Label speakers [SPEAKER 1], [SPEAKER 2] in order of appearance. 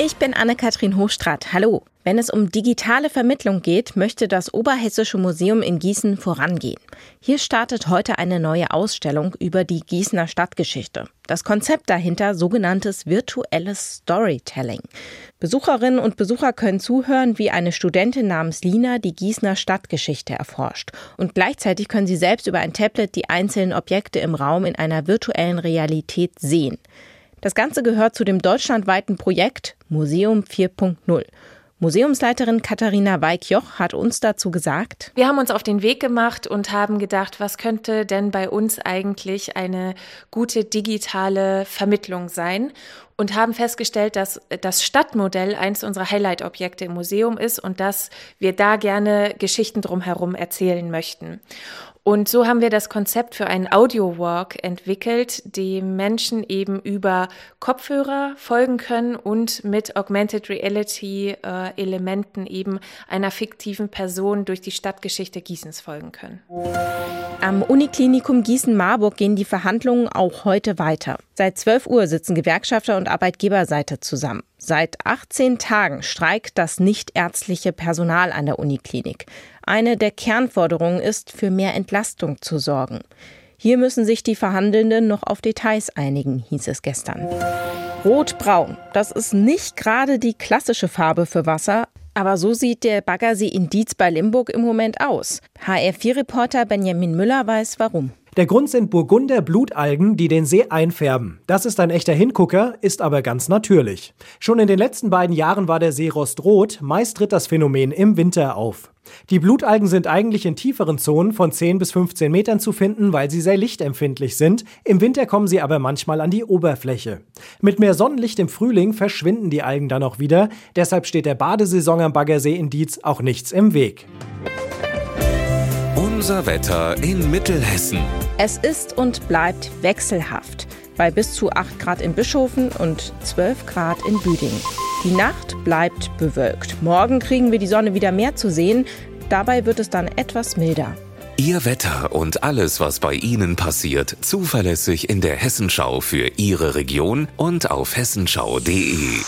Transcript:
[SPEAKER 1] Ich bin Anne-Kathrin Hochstrat. Hallo. Wenn es um digitale Vermittlung geht, möchte das Oberhessische Museum in Gießen vorangehen. Hier startet heute eine neue Ausstellung über die Gießener Stadtgeschichte. Das Konzept dahinter sogenanntes virtuelles Storytelling. Besucherinnen und Besucher können zuhören, wie eine Studentin namens Lina die Gießener Stadtgeschichte erforscht. Und gleichzeitig können sie selbst über ein Tablet die einzelnen Objekte im Raum in einer virtuellen Realität sehen. Das Ganze gehört zu dem deutschlandweiten Projekt Museum 4.0. Museumsleiterin Katharina Weikjoch hat uns dazu gesagt,
[SPEAKER 2] wir haben uns auf den Weg gemacht und haben gedacht, was könnte denn bei uns eigentlich eine gute digitale Vermittlung sein? Und haben festgestellt, dass das Stadtmodell eins unserer Highlight-Objekte im Museum ist und dass wir da gerne Geschichten drumherum erzählen möchten. Und so haben wir das Konzept für einen Audio-Walk entwickelt, dem Menschen eben über Kopfhörer folgen können und mit Augmented Reality-Elementen äh, eben einer fiktiven Person durch die Stadtgeschichte Gießens folgen können.
[SPEAKER 1] Am Uniklinikum Gießen-Marburg gehen die Verhandlungen auch heute weiter. Seit 12 Uhr sitzen Gewerkschafter und Arbeitgeberseite zusammen. Seit 18 Tagen streikt das nichtärztliche Personal an der Uniklinik. Eine der Kernforderungen ist, für mehr Entlastung zu sorgen. Hier müssen sich die Verhandelnden noch auf Details einigen, hieß es gestern. Rot-Braun, das ist nicht gerade die klassische Farbe für Wasser, aber so sieht der Baggersee in Dietz bei Limburg im Moment aus. HR4-Reporter Benjamin Müller weiß warum.
[SPEAKER 3] Der Grund sind Burgunder Blutalgen, die den See einfärben. Das ist ein echter Hingucker, ist aber ganz natürlich. Schon in den letzten beiden Jahren war der See rostrot, meist tritt das Phänomen im Winter auf. Die Blutalgen sind eigentlich in tieferen Zonen von 10 bis 15 Metern zu finden, weil sie sehr lichtempfindlich sind. Im Winter kommen sie aber manchmal an die Oberfläche. Mit mehr Sonnenlicht im Frühling verschwinden die Algen dann auch wieder. Deshalb steht der Badesaison am Baggersee in Dietz auch nichts im Weg.
[SPEAKER 4] Unser Wetter in Mittelhessen.
[SPEAKER 1] Es ist und bleibt wechselhaft. Bei bis zu 8 Grad in Bischoften und 12 Grad in Büdingen. Die Nacht bleibt bewölkt. Morgen kriegen wir die Sonne wieder mehr zu sehen. Dabei wird es dann etwas milder.
[SPEAKER 4] Ihr Wetter und alles, was bei Ihnen passiert, zuverlässig in der Hessenschau für Ihre Region und auf hessenschau.de.